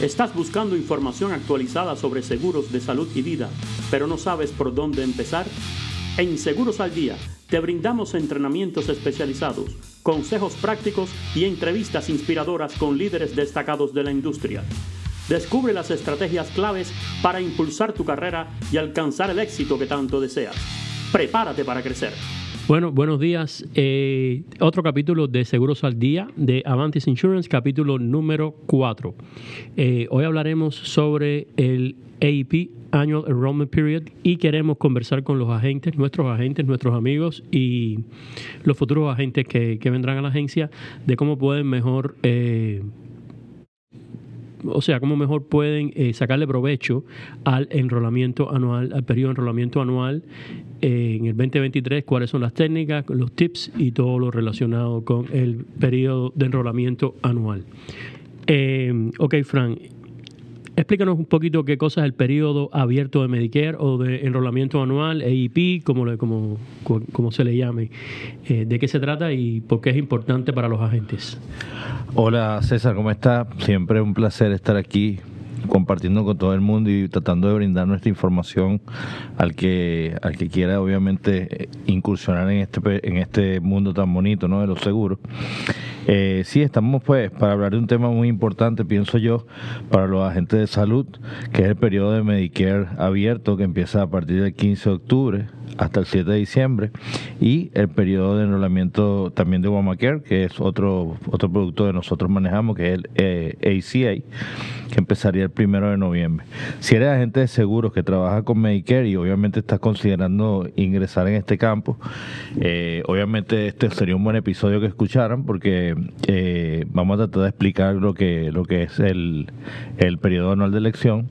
Estás buscando información actualizada sobre seguros de salud y vida, pero no sabes por dónde empezar. En Seguros al Día te brindamos entrenamientos especializados, consejos prácticos y entrevistas inspiradoras con líderes destacados de la industria. Descubre las estrategias claves para impulsar tu carrera y alcanzar el éxito que tanto deseas. Prepárate para crecer. Bueno, buenos días. Eh, otro capítulo de Seguros al Día de Avantis Insurance, capítulo número 4. Eh, hoy hablaremos sobre el AEP, Annual Enrollment Period, y queremos conversar con los agentes, nuestros agentes, nuestros amigos y los futuros agentes que, vendrán a la agencia de cómo pueden mejor... Eh, o sea, cómo mejor pueden eh, sacarle provecho al enrolamiento anual, al periodo de enrolamiento anual eh, en el 2023, cuáles son las técnicas, los tips y todo lo relacionado con el periodo de enrolamiento anual. Eh, ok, Frank, explícanos un poquito qué cosa es el periodo abierto de Medicare o de enrolamiento anual, AEP, como, como, como se le llame. ¿De qué se trata y por qué es importante para los agentes? Hola César, ¿cómo está? Siempre un placer estar aquí compartiendo con todo el mundo y tratando de brindar nuestra información al que al que quiera obviamente incursionar en este en este mundo tan bonito no de los seguros eh, sí estamos pues para hablar de un tema muy importante pienso yo para los agentes de salud que es el periodo de Medicare abierto que empieza a partir del 15 de octubre hasta el 7 de diciembre y el periodo de enrolamiento también de Obamacare, que es otro otro producto que nosotros manejamos, que es el eh, ACA, que empezaría el primero de noviembre. Si eres agente de seguros que trabaja con Medicare y obviamente estás considerando ingresar en este campo, eh, obviamente este sería un buen episodio que escucharan porque eh, vamos a tratar de explicar lo que lo que es el, el periodo anual de elección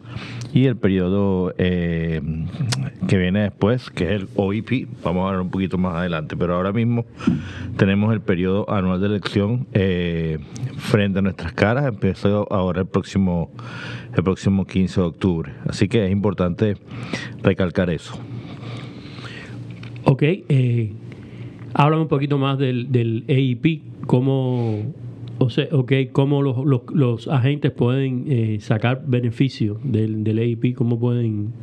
y el periodo que viene después, que es el OIP, vamos a hablar un poquito más adelante, pero ahora mismo tenemos el periodo anual de elección eh, frente a nuestras caras, empieza ahora el próximo, el próximo 15 de octubre, así que es importante recalcar eso. Ok, eh, háblame un poquito más del, del AIP, cómo, o sea, okay, cómo los, los, agentes pueden eh, sacar beneficio del, del AIP, cómo pueden...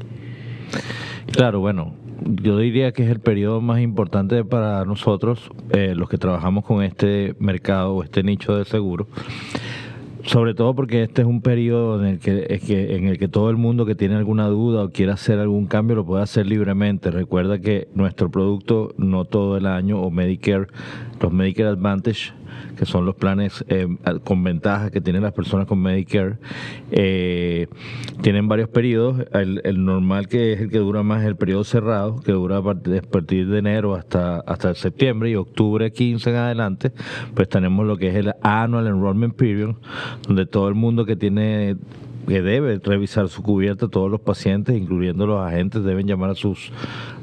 Claro, bueno, yo diría que es el periodo más importante para nosotros, eh, los que trabajamos con este mercado o este nicho de seguro. Sobre todo porque este es un periodo en el que, es que, en el que todo el mundo que tiene alguna duda o quiere hacer algún cambio lo puede hacer libremente. Recuerda que nuestro producto no todo el año o Medicare, los Medicare Advantage que son los planes eh, con ventajas que tienen las personas con Medicare, eh, tienen varios periodos. El, normal que es el que dura más es el periodo cerrado, que dura a partir de enero hasta, hasta septiembre y octubre 15 en adelante, pues tenemos lo que es el Annual Enrollment Period, donde todo el mundo que tiene que debe revisar su cubierta todos los pacientes, incluyendo los agentes, deben llamar a sus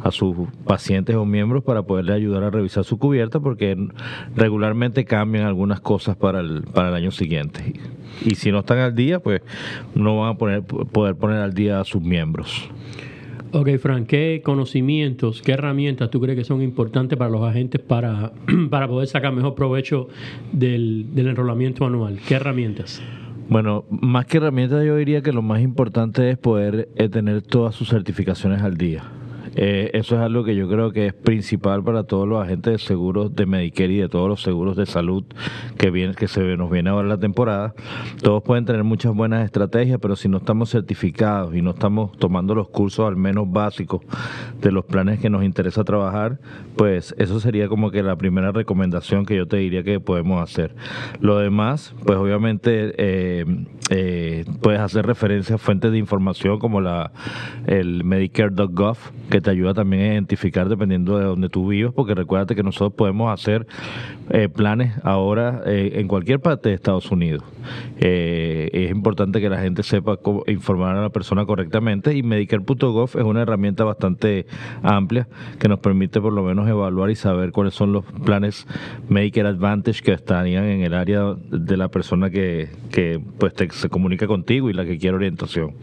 a sus pacientes o miembros para poderle ayudar a revisar su cubierta porque regularmente cambian algunas cosas para el, para el año siguiente. Y si no están al día, pues no van a poner, poder poner al día a sus miembros. Ok, Frank, ¿qué conocimientos, qué herramientas tú crees que son importantes para los agentes para, para poder sacar mejor provecho del, del enrolamiento anual? ¿Qué herramientas? Bueno, más que herramientas yo diría que lo más importante es poder eh, tener todas sus certificaciones al día. Eh, eso es algo que yo creo que es principal para todos los agentes de seguros de Medicare y de todos los seguros de salud que viene, que se nos viene ahora la temporada. Todos pueden tener muchas buenas estrategias, pero si no estamos certificados y no estamos tomando los cursos al menos básicos de los planes que nos interesa trabajar, pues eso sería como que la primera recomendación que yo te diría que podemos hacer. Lo demás, pues obviamente eh, eh, puedes hacer referencia a fuentes de información como la el Medicare.gov que te ayuda también a identificar dependiendo de donde tú vivas, porque recuérdate que nosotros podemos hacer eh, planes ahora eh, en cualquier parte de Estados Unidos. Eh, es importante que la gente sepa cómo informar a la persona correctamente y Medicare.gov es una herramienta bastante amplia que nos permite por lo menos evaluar y saber cuáles son los planes Medicare Advantage que estarían en el área de la persona que, que pues se comunica contigo y la que quiere orientación.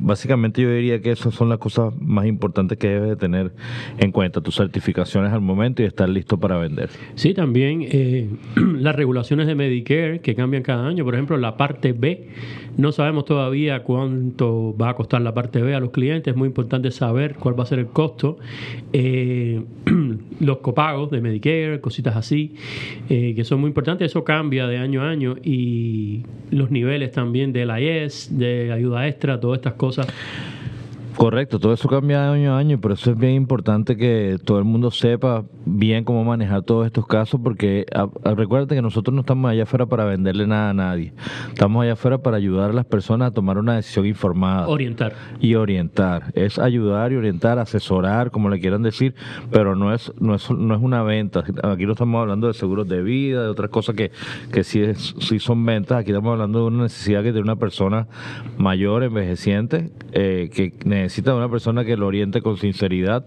básicamente yo diría que esas son las cosas más importantes que debes de tener en cuenta, tus certificaciones al momento y estar listo para vender. Sí, también eh, las regulaciones de Medicare que cambian cada año, por ejemplo, la parte B, no sabemos todavía cuánto va a costar la parte B a los clientes, es muy importante saber cuál va a ser el costo, eh, los copagos de Medicare, cositas así, eh, que son muy importantes, eso cambia de año a año. Y los niveles también del IES, de ayuda extra, todas estas cosas Correcto, todo eso cambia de año a año y por eso es bien importante que todo el mundo sepa bien cómo manejar todos estos casos porque recuerda que nosotros no estamos allá afuera para venderle nada a nadie, estamos allá afuera para ayudar a las personas a tomar una decisión informada. Orientar. Y orientar, es ayudar y orientar, asesorar, como le quieran decir, pero no es, no es, no es una venta. Aquí no estamos hablando de seguros de vida, de otras cosas que, que sí, es, sí son ventas, aquí estamos hablando de una necesidad que tiene una persona mayor, envejeciente, eh, que necesita necesita una persona que lo oriente con sinceridad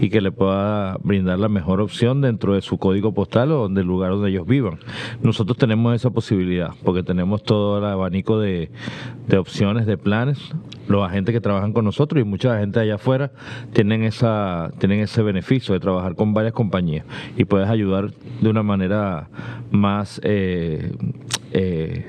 y que le pueda brindar la mejor opción dentro de su código postal o del lugar donde ellos vivan. Nosotros tenemos esa posibilidad porque tenemos todo el abanico de, de opciones, de planes. Los agentes que trabajan con nosotros y mucha gente allá afuera tienen esa tienen ese beneficio de trabajar con varias compañías y puedes ayudar de una manera más eh, eh,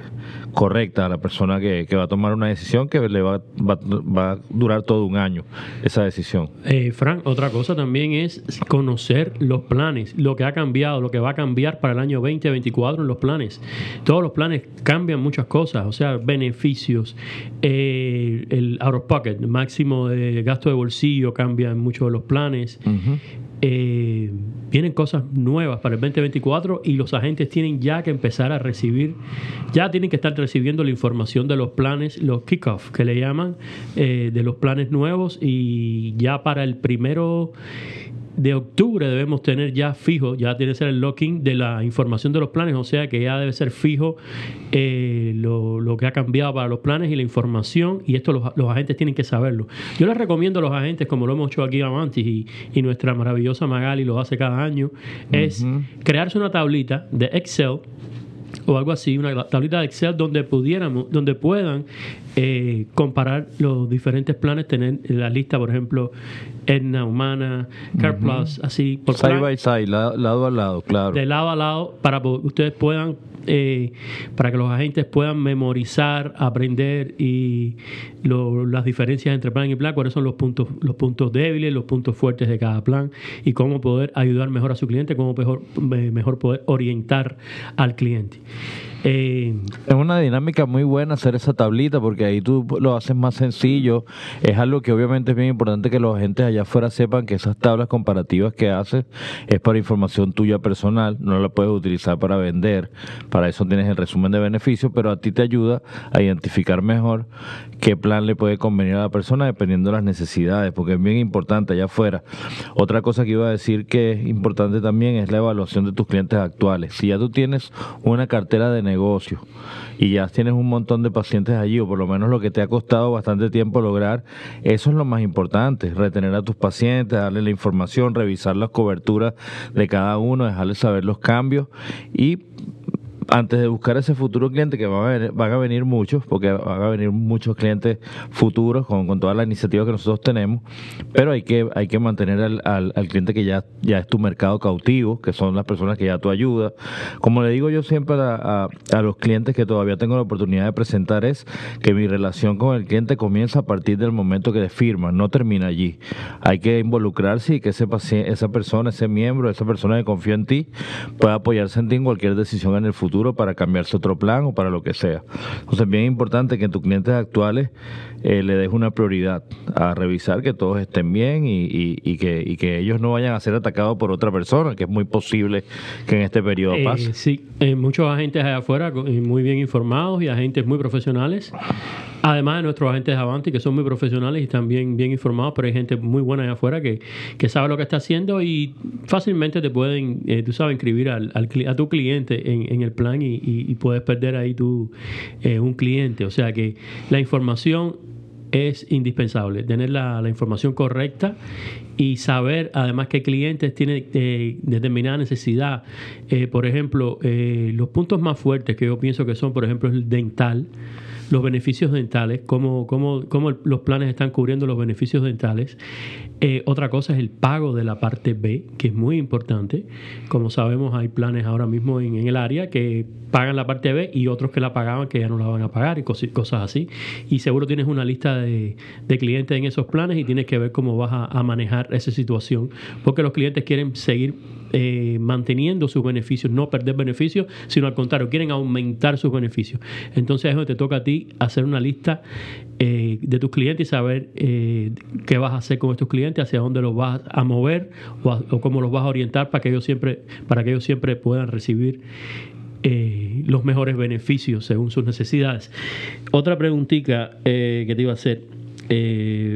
correcta a la persona que, va a tomar una decisión que le va, va, a durar todo un año esa decisión. Eh, Frank, otra cosa también es conocer los planes, lo que ha cambiado, lo que va a cambiar para el año 2024 en los planes. Todos los planes cambian muchas cosas, o sea, beneficios, eh, el out of pocket, máximo de gasto de bolsillo cambia en muchos de los planes. Eh, vienen cosas nuevas para el 2024 y los agentes tienen ya que empezar a recibir, ya tienen que estar recibiendo la información de los planes, los kickoff que le llaman, eh, de los planes nuevos y ya para el primero de octubre debemos tener ya fijo, ya tiene que ser el locking de la información de los planes, o sea que ya debe ser fijo eh, lo, que ha cambiado para los planes y la información, y esto los, agentes tienen que saberlo. Yo les recomiendo a los agentes, como lo hemos hecho aquí antes y, y nuestra maravillosa Magali lo hace cada año, es crearse una tablita de Excel o algo así, una tablita de Excel donde pudiéramos, donde puedan eh, comparar los diferentes planes, tener la lista, por ejemplo, Etna, Humana, Car Plus, así por side by side, lado, a lado, claro. De lado a lado, para que ustedes puedan, eh, para que los agentes puedan memorizar, aprender y las diferencias entre plan y plan, cuáles son los puntos, los puntos débiles, los puntos fuertes de cada plan y cómo poder ayudar mejor a su cliente, cómo mejor, mejor poder orientar al cliente. Eh, es una dinámica muy buena hacer esa tablita porque ahí tú lo haces más sencillo. Es algo que obviamente es bien importante que los agentes allá afuera sepan que esas tablas comparativas que haces es para información tuya personal, no la puedes utilizar para vender. Para eso tienes el resumen de beneficios, pero a ti te ayuda a identificar mejor qué plan le puede convenir a la persona dependiendo de las necesidades, porque es bien importante allá afuera. Otra cosa que iba a decir que es importante también es la evaluación de tus clientes actuales. Si ya tú tienes una cartera de negocio. Y ya tienes un montón de pacientes allí, o por lo menos lo que te ha costado bastante tiempo lograr, eso es lo más importante, retener a tus pacientes, darle la información, revisar las coberturas de cada uno, dejarles saber los cambios y antes de buscar ese futuro cliente, que van a venir, van a venir muchos, porque van a venir muchos clientes futuros con, con todas las iniciativas que nosotros tenemos, pero hay que, hay que mantener al, al, cliente que ya, ya es tu mercado cautivo, que son las personas que ya tú ayudas. Como le digo yo siempre a, a, los clientes que todavía tengo la oportunidad de presentar, es que mi relación con el cliente comienza a partir del momento que firma, no termina allí. Hay que involucrarse y que ese esa persona, ese miembro, esa persona que confía en ti, pueda apoyarse en ti en cualquier decisión en el futuro para cambiarse otro plan o para lo que sea. Entonces es bien importante que en tus clientes actuales eh, le des una prioridad a revisar que todos estén bien y, que, que ellos no vayan a ser atacados por otra persona, que es muy posible que en este periodo eh, pase. Sí, eh, muchos agentes allá afuera muy bien informados y agentes muy profesionales Además de nuestros agentes de Avanti, que son muy profesionales y también bien informados, pero hay gente muy buena allá afuera que, sabe lo que está haciendo y fácilmente te pueden, eh, tú sabes, inscribir al, a tu cliente en, el plan y, puedes perder ahí tu, eh, un cliente. O sea que la información es indispensable, tener la, información correcta y saber además qué clientes tienen eh, determinada necesidad. por ejemplo, los puntos más fuertes que yo pienso que son, por ejemplo, el dental los beneficios dentales, cómo, cómo, cómo los planes están cubriendo los beneficios dentales. Eh, otra cosa es el pago de la parte B, que es muy importante. Como sabemos, hay planes ahora mismo en, el área que pagan la parte B y otros que la pagaban que ya no la van a pagar y cosas así. Y seguro tienes una lista de, clientes en esos planes y tienes que ver cómo vas a, manejar esa situación, porque los clientes quieren seguir eh, manteniendo sus beneficios, no perder beneficios, sino al contrario, quieren aumentar sus beneficios. Entonces es donde te toca a ti hacer una lista eh, de tus clientes y saber eh, qué vas a hacer con estos clientes, hacia dónde los vas a mover o, cómo los vas a orientar para que ellos siempre, para que ellos siempre puedan recibir eh, los mejores beneficios según sus necesidades. Otra preguntita que te iba a hacer,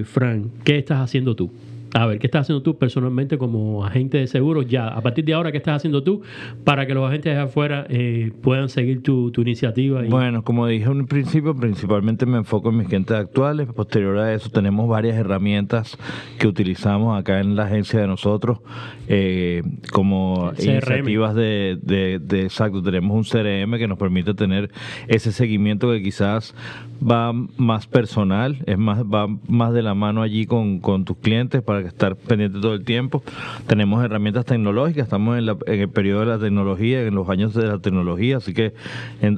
Frank, ¿qué estás haciendo tú? A ver, ¿qué estás haciendo tú personalmente como agente de seguros ya? A partir de ahora, ¿qué estás haciendo tú para que los agentes de afuera eh, puedan seguir tu, iniciativa? Bueno, como dije en un principio, principalmente me enfoco en mis clientes actuales. Posterior a eso, tenemos varias herramientas que utilizamos acá en la agencia de nosotros, eh, como iniciativas de, de, exacto, tenemos un CRM que nos permite tener ese seguimiento que quizás va más personal, es más va más de la mano allí con, con tus clientes para que estar pendiente todo el tiempo. Tenemos herramientas tecnológicas, estamos en, el periodo de la tecnología, en los años de la tecnología, así que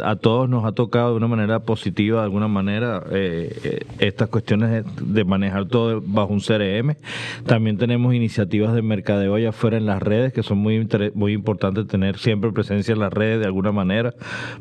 a todos nos ha tocado de una manera positiva, de alguna manera, eh, eh, estas cuestiones de, manejar todo bajo un CRM. También tenemos iniciativas de mercadeo allá afuera en las redes, que son muy, muy importantes tener siempre presencia en las redes de alguna manera,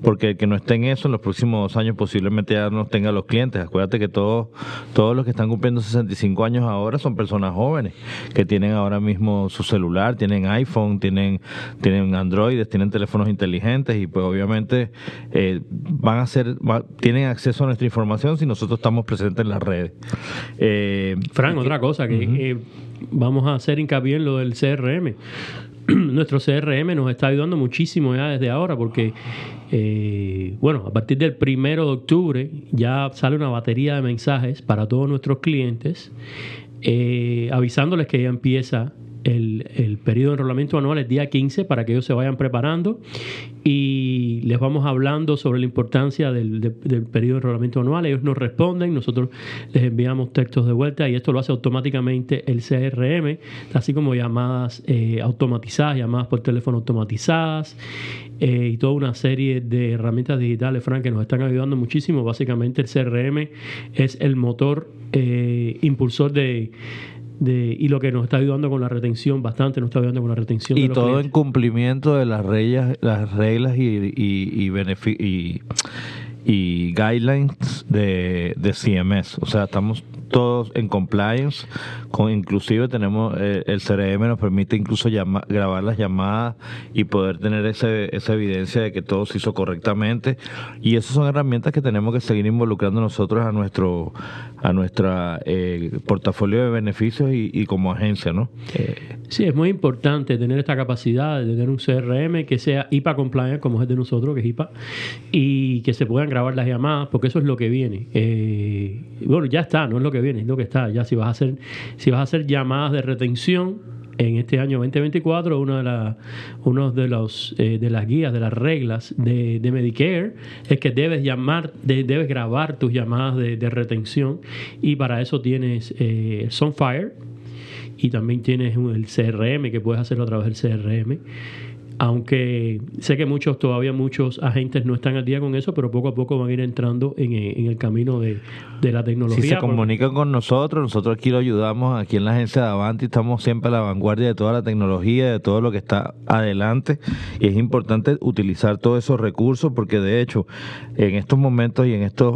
porque el que no esté en eso en los próximos dos años posiblemente ya no tenga los clientes. Acuérdate que todos, todos los que están cumpliendo 65 años ahora son personas jóvenes jóvenes que tienen ahora mismo su celular, tienen iPhone, tienen, tienen Android, tienen teléfonos inteligentes y pues obviamente eh, van a ser, tienen acceso a nuestra información si nosotros estamos presentes en las redes. Eh, Fran, otra cosa que eh, vamos a hacer hincapié en lo del CRM. Nuestro CRM nos está ayudando muchísimo ya desde ahora porque bueno, a partir del primero de octubre ya sale una batería de mensajes para todos nuestros clientes eh, avisándoles que ya empieza el, periodo de enrolamiento anual el día 15 para que ellos se vayan preparando y les vamos hablando sobre la importancia del, del, periodo de enrolamiento anual. Ellos nos responden, nosotros les enviamos textos de vuelta y esto lo hace automáticamente el CRM, así como llamadas eh, automatizadas, llamadas por teléfono automatizadas eh, y toda una serie de herramientas digitales, Frank, que nos están ayudando muchísimo. Básicamente el CRM es el motor eh, impulsor de y lo que nos está ayudando con la retención, bastante nos está ayudando con la retención. Y todo en cumplimiento de las reglas, las reglas y, y, y, y guidelines de, de CMS. O sea, estamos todos en compliance, con inclusive tenemos eh, el CRM nos permite incluso grabar las llamadas y poder tener ese, esa evidencia de que todo se hizo correctamente y esas son herramientas que tenemos que seguir involucrando nosotros a nuestro a nuestra eh, portafolio de beneficios y, como agencia, ¿no? Eh, sí, es muy importante tener esta capacidad de tener un CRM que sea IPA compliant como es de nosotros, que es IPA, y que se puedan grabar las llamadas, porque eso es lo que viene. bueno, ya está, no es lo que viene, es lo que está. Ya si vas a hacer, si vas a hacer llamadas de retención en este año 2024, una de, la, uno de, los, eh, de las guías, de las reglas de, Medicare, es que debes llamar, debes grabar tus llamadas de, retención y para eso tienes eh, Sunfire y también tienes el CRM, que puedes hacerlo a través del CRM aunque sé que muchos, todavía muchos agentes no están al día con eso, pero poco a poco van a ir entrando en, eh, el camino de, la tecnología. Si se comunican con nosotros, nosotros aquí lo ayudamos, aquí en la agencia de Avanti estamos siempre a la vanguardia de toda la tecnología, de todo lo que está adelante, y es importante utilizar todos esos recursos porque de hecho, en estos momentos y en estas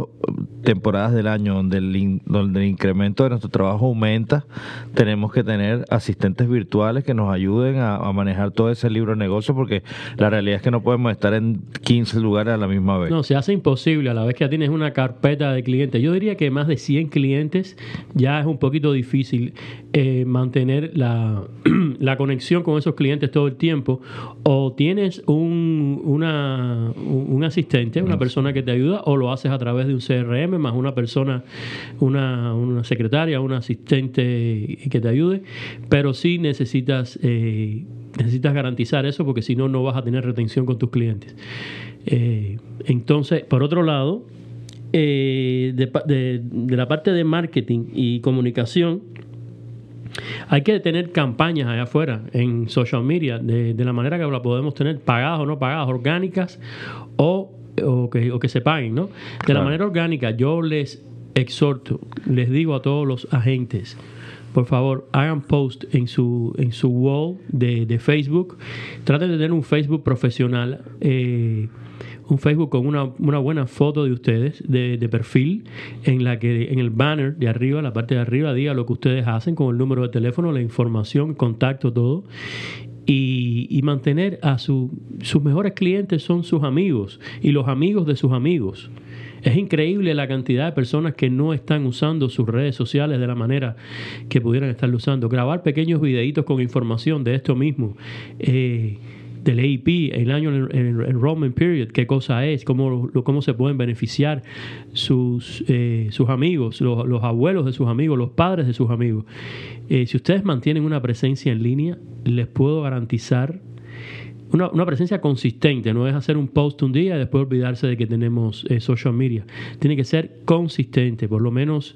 temporadas del año donde el, donde el incremento de nuestro trabajo aumenta, tenemos que tener asistentes virtuales que nos ayuden a, a manejar todo ese libro de negocio porque la realidad es que no podemos estar en 15 lugares a la misma vez. No, se hace imposible a la vez que ya tienes una carpeta de clientes. Yo diría que más de 100 clientes ya es un poquito difícil eh, mantener la, la, conexión con esos clientes todo el tiempo. O tienes un, una, un asistente, una persona que te ayuda, o lo haces a través de un CRM más una persona, una, una secretaria, un asistente que te ayude. Pero sí necesitas... Eh, necesitas garantizar eso porque si no, no vas a tener retención con tus clientes. Eh, entonces, por otro lado, eh, de, la parte de marketing y comunicación, hay que tener campañas allá afuera en social media de, la manera que la podemos tener, pagadas o no pagadas, orgánicas o, que, o que, se paguen, ¿no? De la manera orgánica, yo les exhorto, les digo a todos los agentes, por favor, hagan post en su, en su wall de, Facebook. Traten de tener un Facebook profesional. Eh, un Facebook con una, buena foto de ustedes de, perfil en la que en el banner de arriba, la parte de arriba, diga lo que ustedes hacen con el número de teléfono, la información, contacto, todo. Y, y mantener a su, sus mejores clientes son sus amigos y los amigos de sus amigos. Es increíble la cantidad de personas que no están usando sus redes sociales de la manera que pudieran estarlo usando. Grabar pequeños videitos con información de esto mismo. Eh, del AIP, el año enrollment period, qué cosa es, cómo, cómo se pueden beneficiar sus, eh, sus amigos, los, abuelos de sus amigos, los padres de sus amigos. Eh, si ustedes mantienen una presencia en línea, les puedo garantizar una, una, presencia consistente, no es hacer un post un día y después olvidarse de que tenemos eh, social media. Tiene que ser consistente, por lo menos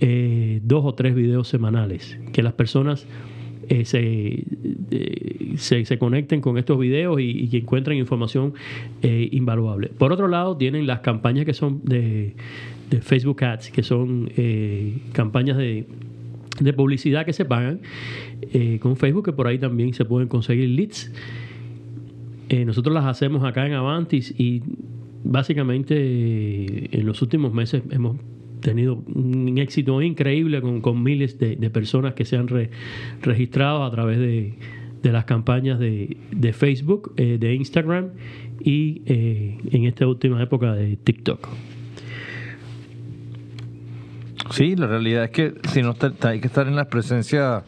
eh, dos o tres videos semanales, que las personas eh, se, se, conecten con estos videos y, encuentren información invaluable. Por otro lado, tienen las campañas que son de, de Facebook Ads, que son campañas de, de publicidad que se pagan con Facebook, que por ahí también se pueden conseguir leads. Eh, nosotros las hacemos acá en Avantis y básicamente eh, en los últimos meses hemos tenido un éxito increíble con, miles de, personas que se han registrado a través de, las campañas de, Facebook, eh, de Instagram y en esta última época de TikTok. Sí, la realidad es que si no hay que estar en la presencia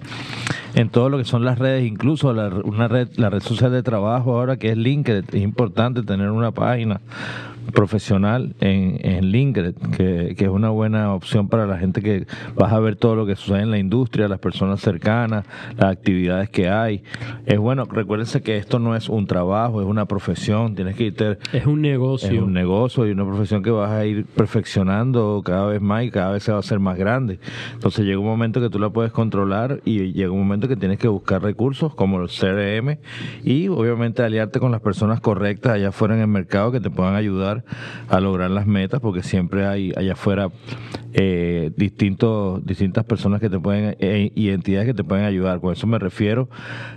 en todo lo que son las redes, incluso la, una red, la red social de trabajo ahora que es LinkedIn, es importante tener una página profesional en, en LinkedIn, que, es una buena opción para la gente que vas a ver todo lo que sucede en la industria, las personas cercanas, las actividades que hay. Es bueno, recuérdense que esto no es un trabajo, es una profesión, tienes que irte... Es un negocio. Es un negocio y una profesión que vas a ir perfeccionando cada vez más y cada vez se va a hacer más grande. Entonces llega un momento que tú la puedes controlar y llega un momento que tienes que buscar recursos como los CRM y obviamente aliarte con las personas correctas allá afuera en el mercado que te puedan ayudar a lograr las metas, porque siempre hay allá afuera eh, distintos, distintas personas que te pueden, eh, identidades que te pueden ayudar. Con eso me refiero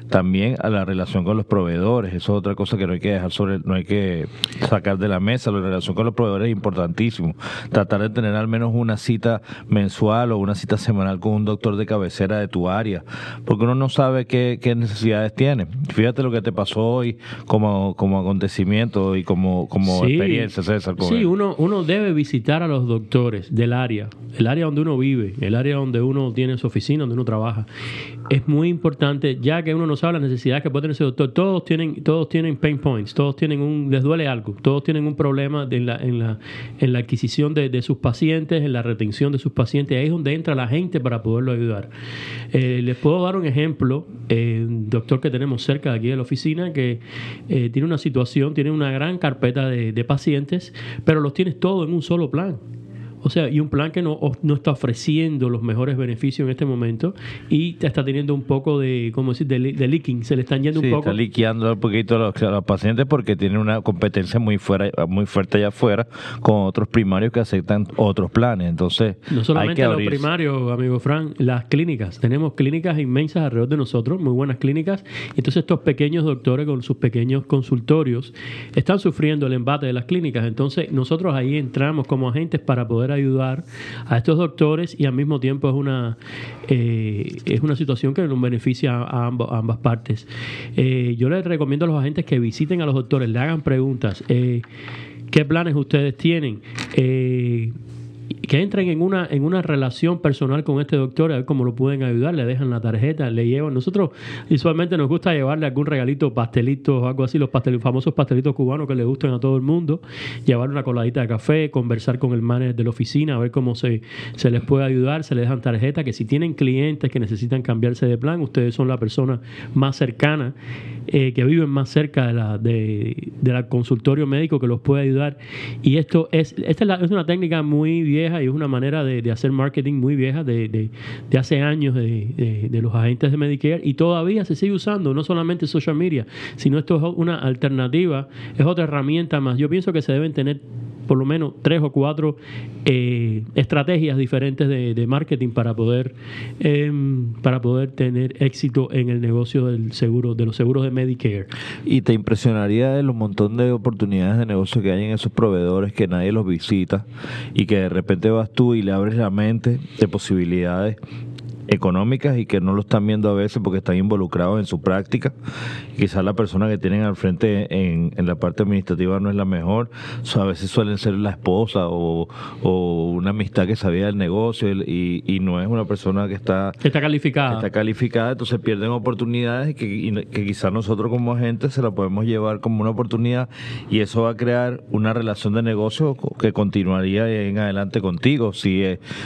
también a la relación con los proveedores. Eso es otra cosa que no hay que dejar sobre, no hay que sacar de la mesa. La relación con los proveedores es importantísimo. Tratar de tener al menos una cita mensual o una cita semanal con un doctor de cabecera de tu área, porque uno no sabe qué, qué necesidades tiene. Fíjate lo que te pasó hoy como, como acontecimiento y como, como experiencia Sí, uno, uno debe visitar a los doctores del área, el área donde uno vive, el área donde uno tiene su oficina, donde uno trabaja. Es muy importante, ya que uno no sabe las necesidades que puede tener ese doctor, todos tienen, todos tienen pain points, todos tienen un, les duele algo, todos tienen un problema en, la, en, la, en la adquisición de, sus pacientes, en la retención de sus pacientes, ahí es donde entra la gente para poderlo ayudar. Eh, les puedo dar un ejemplo, eh, doctor que tenemos cerca de aquí de la oficina, que eh, tiene una situación, tiene una gran carpeta de, de pacientes, pero los tienes todo en un solo plan. O sea, y un plan que no, no está ofreciendo los mejores beneficios en este momento y está teniendo un poco de, ¿cómo decir?, de, leaking. Se le están yendo un poco. está liqueando un poquito a los, pacientes porque tienen una competencia muy, fuera, muy fuerte allá afuera con otros primarios que aceptan otros planes. Entonces, no solamente los primarios, amigo Fran, las clínicas. Tenemos clínicas inmensas alrededor de nosotros, muy buenas clínicas. Entonces, estos pequeños doctores con sus pequeños consultorios están sufriendo el embate de las clínicas. Entonces, nosotros ahí entramos como agentes para poder ayudar a estos doctores y al mismo tiempo es una, eh, es una situación que nos beneficia a, ambas partes. Eh, yo les recomiendo a los agentes que visiten a los doctores, le hagan preguntas. Eh, ¿Qué planes ustedes tienen? Que entren en una, en una relación personal con este doctor, a ver cómo lo pueden ayudar, le dejan la tarjeta, le llevan. Nosotros usualmente nos gusta llevarle algún regalito, pastelitos o algo así, los famosos pastelitos cubanos que le gustan a todo el mundo, llevarle una coladita de café, conversar con el manager de la oficina, a ver cómo se, se les puede ayudar, se les dejan tarjeta, que si tienen clientes que necesitan cambiarse de plan, ustedes son la persona más cercana, eh, que viven más cerca de la, de, la consultorio médico que los puede ayudar. Y esto es, esta es, una técnica muy vieja y es una manera de, hacer marketing muy vieja de, de hace años de, los agentes de Medicare y todavía se sigue usando, no solamente social media, sino esto es una alternativa, es otra herramienta más. Yo pienso que se deben tener por lo menos tres o cuatro eh, estrategias diferentes de, marketing para poder em, para poder tener éxito en el negocio del seguro de los seguros de Medicare. Y te impresionaría el montón de oportunidades de negocio que hay en esos proveedores que nadie los visita y que de repente vas tú y le abres la mente de posibilidades económicas y que no lo están viendo a veces porque están involucrados en su práctica. Quizás la persona que tienen al frente en, en la parte administrativa no es la mejor, a veces suelen ser la esposa o, o una amistad que sabía del negocio y, y, no es una persona que está, está calificada. está calificada, entonces pierden oportunidades que, que quizás nosotros como agentes se la podemos llevar como una oportunidad y eso va a crear una relación de negocio que continuaría en adelante contigo, si,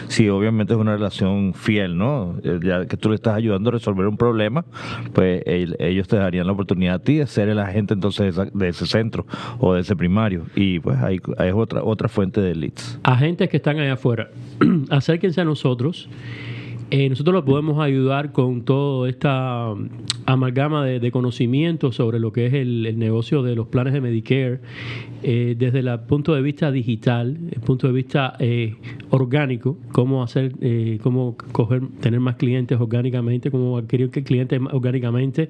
si obviamente es una relación fiel, ¿no? Eh, ya que tú le estás ayudando a resolver un problema, pues ellos te darían la oportunidad a ti de ser el agente entonces de, ese centro o de ese primario. Y pues ahí, es otra, otra fuente de leads. Agentes que están allá afuera, acérquense a nosotros. Eh, nosotros los podemos ayudar con toda esta amalgama de, conocimientos sobre lo que es el, negocio de los planes de Medicare eh, desde el punto de vista digital, el punto de vista eh, orgánico, cómo hacer, cómo tener más clientes orgánicamente, cómo adquirir clientes orgánicamente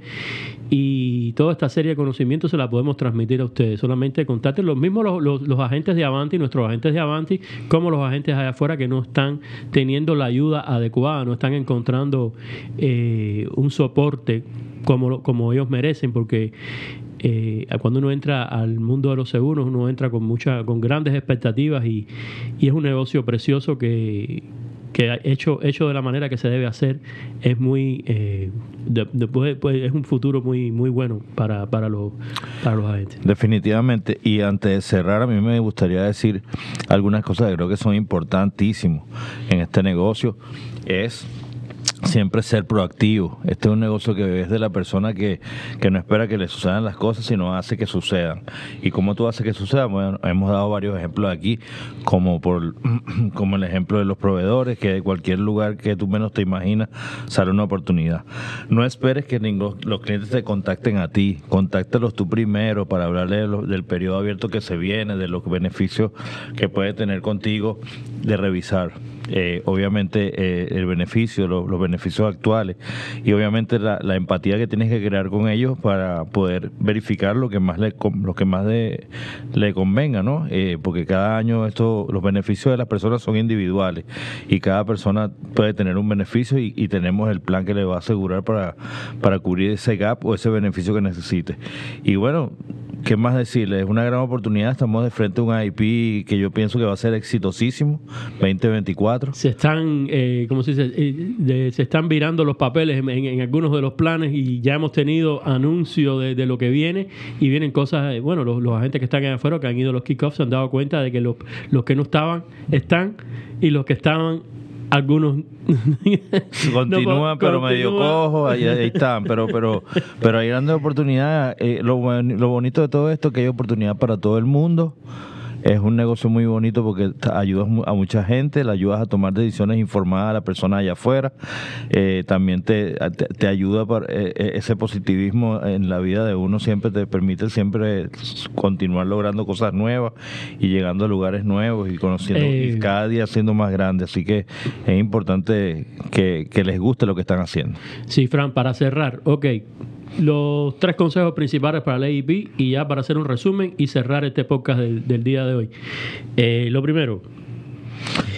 y toda esta serie de conocimientos se la podemos transmitir a ustedes. Solamente contacten los mismos los, los, agentes de Avanti, nuestros agentes de Avanti, como los agentes allá afuera que no están teniendo la ayuda adecuada, no están encontrando un soporte como, como ellos merecen, porque eh, cuando uno entra al mundo de los seguros, uno entra con mucha, con grandes expectativas y, y es un negocio precioso que, que hecho, hecho de la manera que se debe hacer es muy eh, después pues, es un futuro muy muy bueno para, para, los, para los agentes. Definitivamente. Y antes de cerrar, a mí me gustaría decir algunas cosas que creo que son importantísimas en este negocio. Es siempre ser proactivo. Este es un negocio que es de la persona que, que, no espera que le sucedan las cosas, sino hace que sucedan. ¿Y cómo tú haces que sucedan? Bueno, hemos dado varios ejemplos aquí, como por como el ejemplo de los proveedores, que de cualquier lugar que tú menos te imaginas sale una oportunidad. No esperes que los clientes te contacten a ti, contáctalos tú primero para hablarle del periodo abierto que se viene, de los beneficios que puede tener contigo, de revisar. Eh, obviamente eh, el beneficio, los, beneficios actuales y obviamente la, empatía que tienes que crear con ellos para poder verificar lo que más le, lo que más le convenga, ¿no? Eh, porque cada año esto, los beneficios de las personas son individuales y cada persona puede tener un beneficio y, y tenemos el plan que le va a asegurar para, para cubrir ese gap o ese beneficio que necesite. Y bueno, ¿Qué más decirle? Es una gran oportunidad. Estamos de frente a un IP que yo pienso que va a ser exitosísimo, 2024. Se están, eh, ¿cómo se dice? Eh, se están virando los papeles en, algunos de los planes y ya hemos tenido anuncio de, lo que viene y vienen cosas, eh, bueno, los, agentes que están allá afuera, que han ido a los kickoffs, se han dado cuenta de que los, los que no estaban, están y los que estaban algunos. Continúan pero medio cojos ahí, están pero pero pero hay grandes oportunidades. Eh, lo, lo bonito de todo esto es que hay oportunidad para todo el mundo es un negocio muy bonito porque ayudas a mucha gente, le ayudas a tomar decisiones informadas a la persona allá afuera, eh, también te, te, ayuda para eh, eh, ese positivismo en la vida de uno siempre te permite siempre continuar logrando cosas nuevas y llegando a lugares nuevos y conociendo y cada día siendo más grande, así que es importante que, que les guste lo que están haciendo. Sí, Fran, para cerrar, ok, los tres consejos principales para la EIP y ya para hacer un resumen y cerrar este podcast del, día de hoy. Eh, lo primero,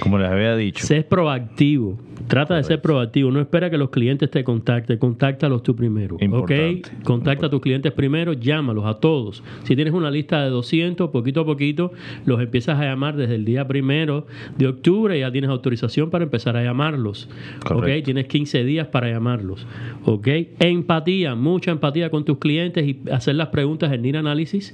Como les había dicho. Sé proactivo. Trata de ser proactivo. No espera que los clientes te contacten. Contáctalos tú primero. Importante. ¿Ok? Contacta a tus clientes primero. Llámalos a todos. Si tienes una lista de 200, poquito a poquito los empiezas a llamar desde el día primero de octubre. Ya tienes autorización para empezar a llamarlos. ¿Ok? Correcto. Tienes 15 días para llamarlos. ¿Ok? Empatía. Mucha empatía con tus clientes y hacer las preguntas del NIR Análisis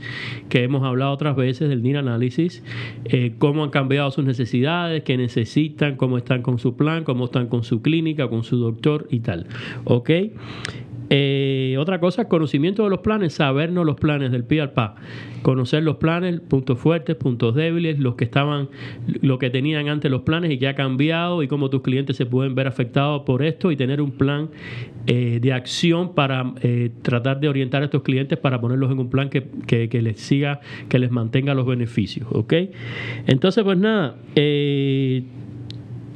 que hemos hablado otras veces del NIR Análisis. eh, cómo han cambiado sus necesidades, qué necesitan, cómo están con su plan, cómo están con su clínica, con su doctor y tal. ¿Ok? Eh, otra cosa, conocimiento de los planes, sabernos los planes del pi al pa, conocer los planes, puntos fuertes, puntos débiles, los que estaban, lo que tenían antes los planes y que ha cambiado y cómo tus clientes se pueden ver afectados por esto y tener un plan eh, de acción para eh, tratar de orientar a estos clientes para ponerlos en un plan que, que- que les siga, que les mantenga los beneficios, ¿ok? Entonces, pues nada, eh,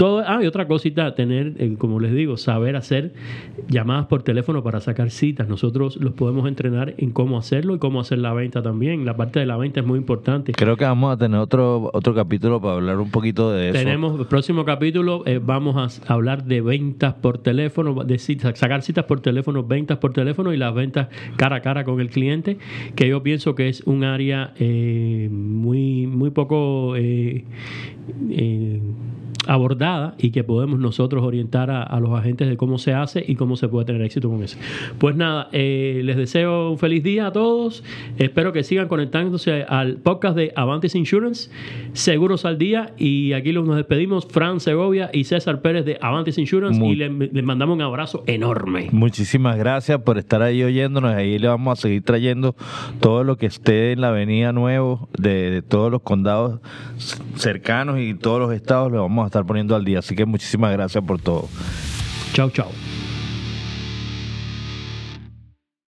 todo, ah, y otra cosita, tener, como les digo, saber hacer llamadas por teléfono para sacar citas. Nosotros los podemos entrenar en cómo hacerlo y cómo hacer la venta también. La parte de la venta es muy importante. Creo que vamos a tener otro otro capítulo para hablar un poquito de eso. Tenemos el próximo capítulo, eh, vamos a hablar de ventas por teléfono, de citas, sacar citas por teléfono, ventas por teléfono y las ventas cara a cara con el cliente, que yo pienso que es un área eh, muy, muy poco eh, abordada y que podemos nosotros orientar a, a los agentes de cómo se hace y cómo se puede tener éxito con eso. Pues nada, eh, les deseo un feliz día a todos. Espero que sigan conectándose al podcast de Avantis Insurance, Seguros al Día. Y aquí los- nos despedimos, Fran Segovia y César Pérez de Avantis Insurance. Muy- Y les, les mandamos un abrazo enorme. Muchísimas gracias por estar ahí oyéndonos. Ahí le vamos a seguir trayendo todo lo que esté en la avenida Nuevo de, de todos los condados cercanos y todos los estados. Le vamos a estar poniendo al día. Así que muchísimas gracias por todo. Chao, chao.